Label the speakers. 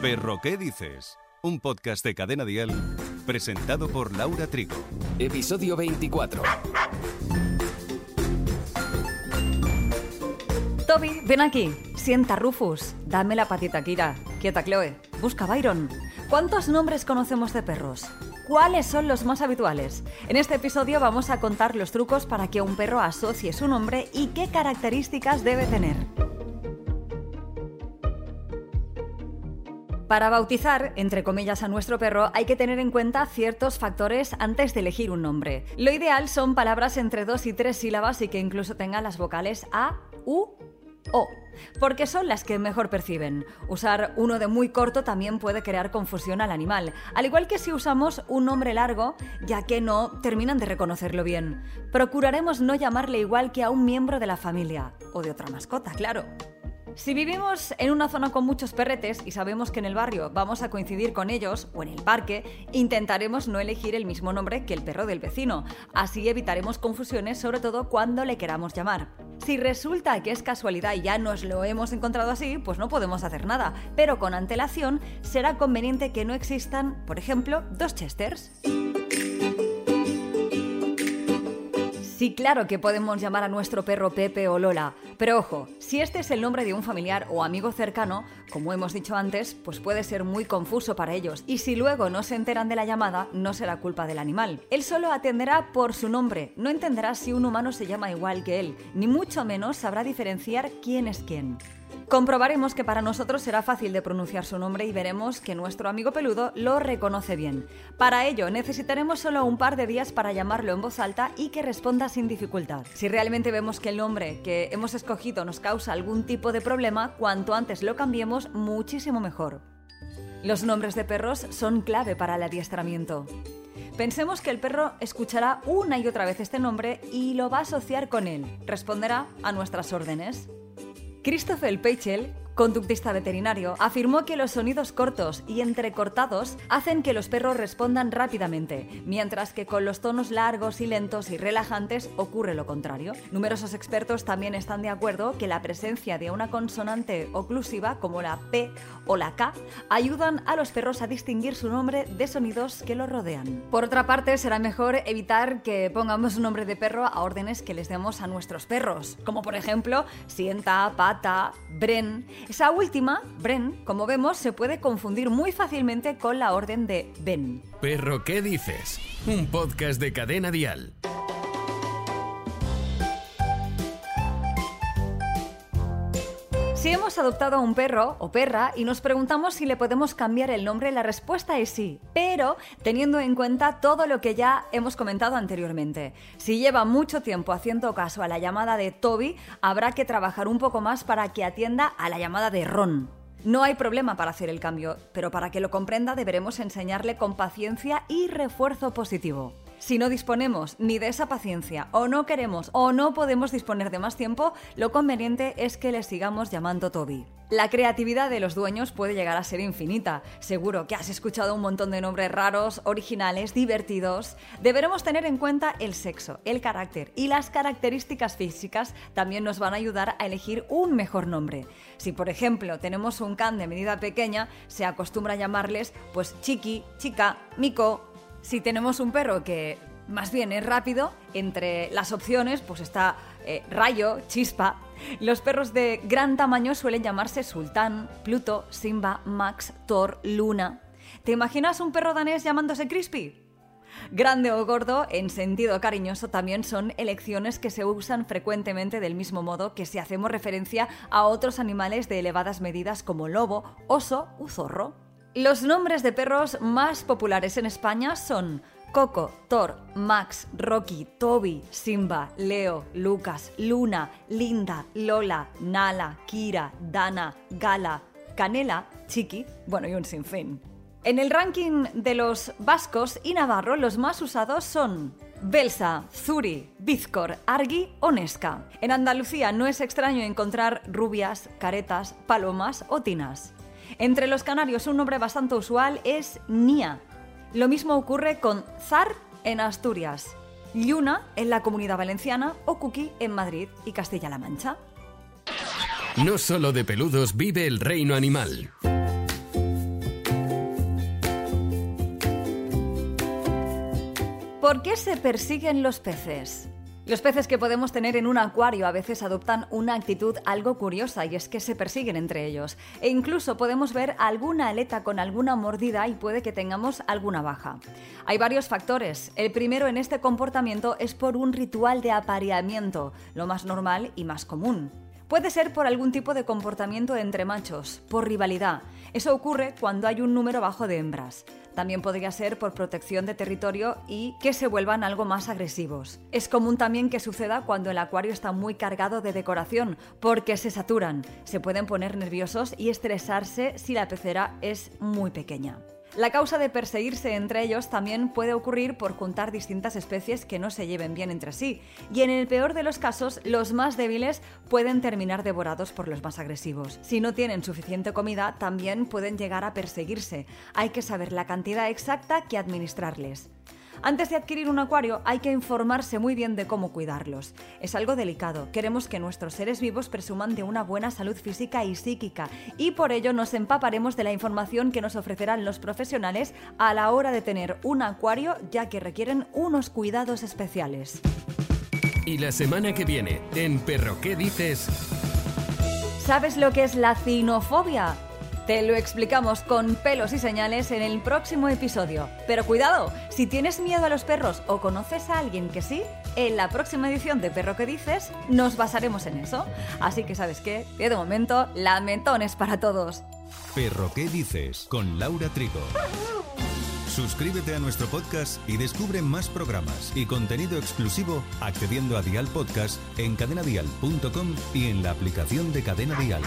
Speaker 1: Perro, ¿qué dices? Un podcast de Cadena Dial presentado por Laura Trigo.
Speaker 2: Episodio 24.
Speaker 3: Toby, ven aquí. Sienta Rufus. Dame la patita, Kira. Quieta, Chloe. Busca Byron. ¿Cuántos nombres conocemos de perros? ¿Cuáles son los más habituales? En este episodio vamos a contar los trucos para que un perro asocie su nombre y qué características debe tener. Para bautizar, entre comillas, a nuestro perro hay que tener en cuenta ciertos factores antes de elegir un nombre. Lo ideal son palabras entre dos y tres sílabas y que incluso tengan las vocales A, U o, porque son las que mejor perciben. Usar uno de muy corto también puede crear confusión al animal, al igual que si usamos un nombre largo, ya que no terminan de reconocerlo bien. Procuraremos no llamarle igual que a un miembro de la familia, o de otra mascota, claro. Si vivimos en una zona con muchos perretes y sabemos que en el barrio vamos a coincidir con ellos o en el parque, intentaremos no elegir el mismo nombre que el perro del vecino. Así evitaremos confusiones, sobre todo cuando le queramos llamar. Si resulta que es casualidad y ya nos lo hemos encontrado así, pues no podemos hacer nada, pero con antelación será conveniente que no existan, por ejemplo, dos Chesters. Sí, claro que podemos llamar a nuestro perro Pepe o Lola, pero ojo, si este es el nombre de un familiar o amigo cercano, como hemos dicho antes, pues puede ser muy confuso para ellos, y si luego no se enteran de la llamada, no será culpa del animal. Él solo atenderá por su nombre, no entenderá si un humano se llama igual que él, ni mucho menos sabrá diferenciar quién es quién. Comprobaremos que para nosotros será fácil de pronunciar su nombre y veremos que nuestro amigo peludo lo reconoce bien. Para ello necesitaremos solo un par de días para llamarlo en voz alta y que responda sin dificultad. Si realmente vemos que el nombre que hemos escogido nos causa algún tipo de problema, cuanto antes lo cambiemos, muchísimo mejor. Los nombres de perros son clave para el adiestramiento. Pensemos que el perro escuchará una y otra vez este nombre y lo va a asociar con él. Responderá a nuestras órdenes. Christopher Peichel conductista veterinario, afirmó que los sonidos cortos y entrecortados hacen que los perros respondan rápidamente, mientras que con los tonos largos y lentos y relajantes ocurre lo contrario. Numerosos expertos también están de acuerdo que la presencia de una consonante oclusiva como la P o la K ayudan a los perros a distinguir su nombre de sonidos que los rodean. Por otra parte, será mejor evitar que pongamos un nombre de perro a órdenes que les demos a nuestros perros, como por ejemplo sienta, pata, bren, esa última, Bren, como vemos, se puede confundir muy fácilmente con la orden de Ben.
Speaker 2: Perro, ¿qué dices? Un podcast de cadena dial.
Speaker 3: Si hemos adoptado a un perro o perra y nos preguntamos si le podemos cambiar el nombre, la respuesta es sí, pero teniendo en cuenta todo lo que ya hemos comentado anteriormente. Si lleva mucho tiempo haciendo caso a la llamada de Toby, habrá que trabajar un poco más para que atienda a la llamada de Ron. No hay problema para hacer el cambio, pero para que lo comprenda deberemos enseñarle con paciencia y refuerzo positivo. Si no disponemos ni de esa paciencia, o no queremos, o no podemos disponer de más tiempo, lo conveniente es que le sigamos llamando Toby. La creatividad de los dueños puede llegar a ser infinita. Seguro que has escuchado un montón de nombres raros, originales, divertidos. Deberemos tener en cuenta el sexo, el carácter y las características físicas también nos van a ayudar a elegir un mejor nombre. Si por ejemplo tenemos un can de medida pequeña, se acostumbra a llamarles pues chiqui, chica, mico, si tenemos un perro que más bien es rápido, entre las opciones pues está eh, Rayo, Chispa. Los perros de gran tamaño suelen llamarse Sultán, Pluto, Simba, Max, Thor, Luna. ¿Te imaginas un perro danés llamándose Crispy? Grande o gordo, en sentido cariñoso, también son elecciones que se usan frecuentemente del mismo modo que si hacemos referencia a otros animales de elevadas medidas como lobo, oso u zorro. Los nombres de perros más populares en España son Coco, Thor, Max, Rocky, Toby, Simba, Leo, Lucas, Luna, Linda, Lola, Nala, Kira, Dana, Gala, Canela, Chiqui, bueno y un sinfín. En el ranking de los vascos y navarro los más usados son Belsa, Zuri, Bizcor, Argi o Nesca. En Andalucía no es extraño encontrar rubias, caretas, palomas o tinas. Entre los canarios un nombre bastante usual es Nia. Lo mismo ocurre con Zar en Asturias, Lluna en la Comunidad Valenciana o Cuqui en Madrid y Castilla-La Mancha.
Speaker 2: No solo de peludos vive el reino animal.
Speaker 3: ¿Por qué se persiguen los peces? Los peces que podemos tener en un acuario a veces adoptan una actitud algo curiosa y es que se persiguen entre ellos. E incluso podemos ver alguna aleta con alguna mordida y puede que tengamos alguna baja. Hay varios factores. El primero en este comportamiento es por un ritual de apareamiento, lo más normal y más común. Puede ser por algún tipo de comportamiento entre machos, por rivalidad. Eso ocurre cuando hay un número bajo de hembras. También podría ser por protección de territorio y que se vuelvan algo más agresivos. Es común también que suceda cuando el acuario está muy cargado de decoración, porque se saturan, se pueden poner nerviosos y estresarse si la pecera es muy pequeña. La causa de perseguirse entre ellos también puede ocurrir por juntar distintas especies que no se lleven bien entre sí, y en el peor de los casos, los más débiles pueden terminar devorados por los más agresivos. Si no tienen suficiente comida, también pueden llegar a perseguirse. Hay que saber la cantidad exacta que administrarles. Antes de adquirir un acuario hay que informarse muy bien de cómo cuidarlos. Es algo delicado. Queremos que nuestros seres vivos presuman de una buena salud física y psíquica y por ello nos empaparemos de la información que nos ofrecerán los profesionales a la hora de tener un acuario ya que requieren unos cuidados especiales.
Speaker 2: Y la semana que viene, en Perro ¿qué dices?
Speaker 3: ¿Sabes lo que es la cinofobia? Te lo explicamos con pelos y señales en el próximo episodio. Pero cuidado, si tienes miedo a los perros o conoces a alguien que sí, en la próxima edición de Perro que dices nos basaremos en eso. Así que sabes qué, de momento, lamentones para todos.
Speaker 1: Perro qué dices con Laura Trigo. Suscríbete a nuestro podcast y descubre más programas y contenido exclusivo accediendo a Dial Podcast en cadenadial.com y en la aplicación de Cadena Dial.